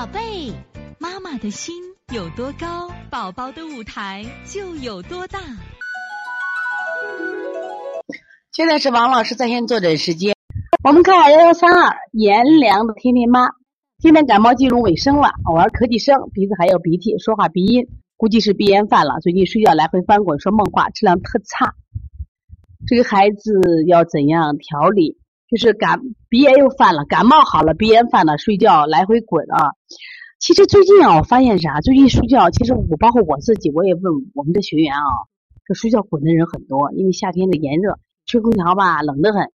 宝贝，妈妈的心有多高，宝宝的舞台就有多大。现在是王老师在线坐诊时间，我们看幺幺三二颜良的天天妈，今天感冒进入尾声了，偶尔咳几声，鼻子还有鼻涕，说话鼻音，估计是鼻炎犯了。最近睡觉来回翻滚，说梦话，质量特差。这个孩子要怎样调理？就是感鼻炎又犯了，感冒好了，鼻炎犯了，睡觉来回滚啊。其实最近啊，我发现啥？最近睡觉，其实我包括我自己，我也问我们的学员啊，这睡觉滚的人很多，因为夏天的炎热，吹空调吧冷得很，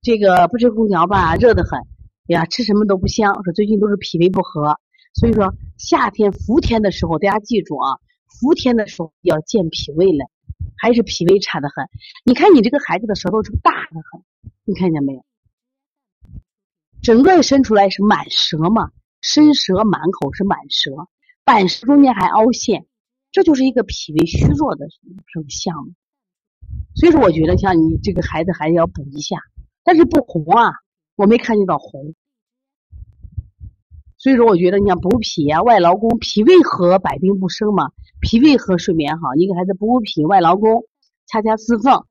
这个不吹空调吧热得很，呀吃什么都不香。说最近都是脾胃不和，所以说夏天伏天的时候，大家记住啊，伏天的时候要健脾胃了，还是脾胃差的很。你看你这个孩子的舌头是大的很，你看见没有？整个伸出来是满舌嘛，伸舌满口是满舌，板舌中间还凹陷，这就是一个脾胃虚弱的这种象。所以说，我觉得像你这个孩子还要补一下，但是不红啊，我没看见到红。所以说，我觉得你像补脾啊，外劳宫，脾胃和百病不生嘛，脾胃和睡眠好，你给孩子补补脾，外劳宫，掐掐四缝。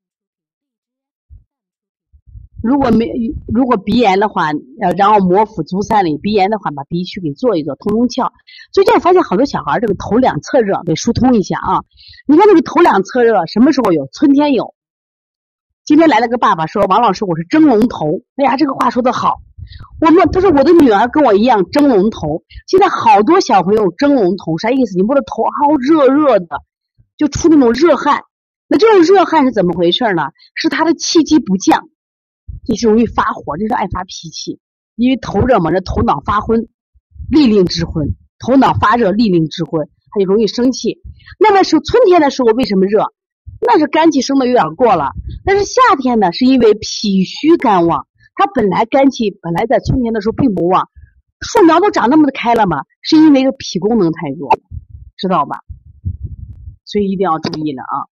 如果没如果鼻炎的话，呃，然后摩腹足三里。鼻炎的话，把鼻区给做一做，通通窍。最近我发现好多小孩这个头两侧热，得疏通一下啊。你看这个头两侧热什么时候有？春天有。今天来了个爸爸说：“王老师，我是蒸笼头。”哎呀，这个话说的好。我们他说我的女儿跟我一样蒸笼头。现在好多小朋友蒸笼头，啥意思？你摸着头好热热的，就出那种热汗。那这种热汗是怎么回事呢？是他的气机不降。这是容易发火，这是爱发脾气，因为头热嘛，这头脑发昏，利令智昏，头脑发热，利令智昏，他就容易生气。那么是春天的时候为什么热？那是肝气生的有点过了。但是夏天呢，是因为脾虚肝旺，它本来肝气本来在春天的时候并不旺，树苗都长那么的开了嘛，是因为这脾功能太弱，知道吧？所以一定要注意了啊。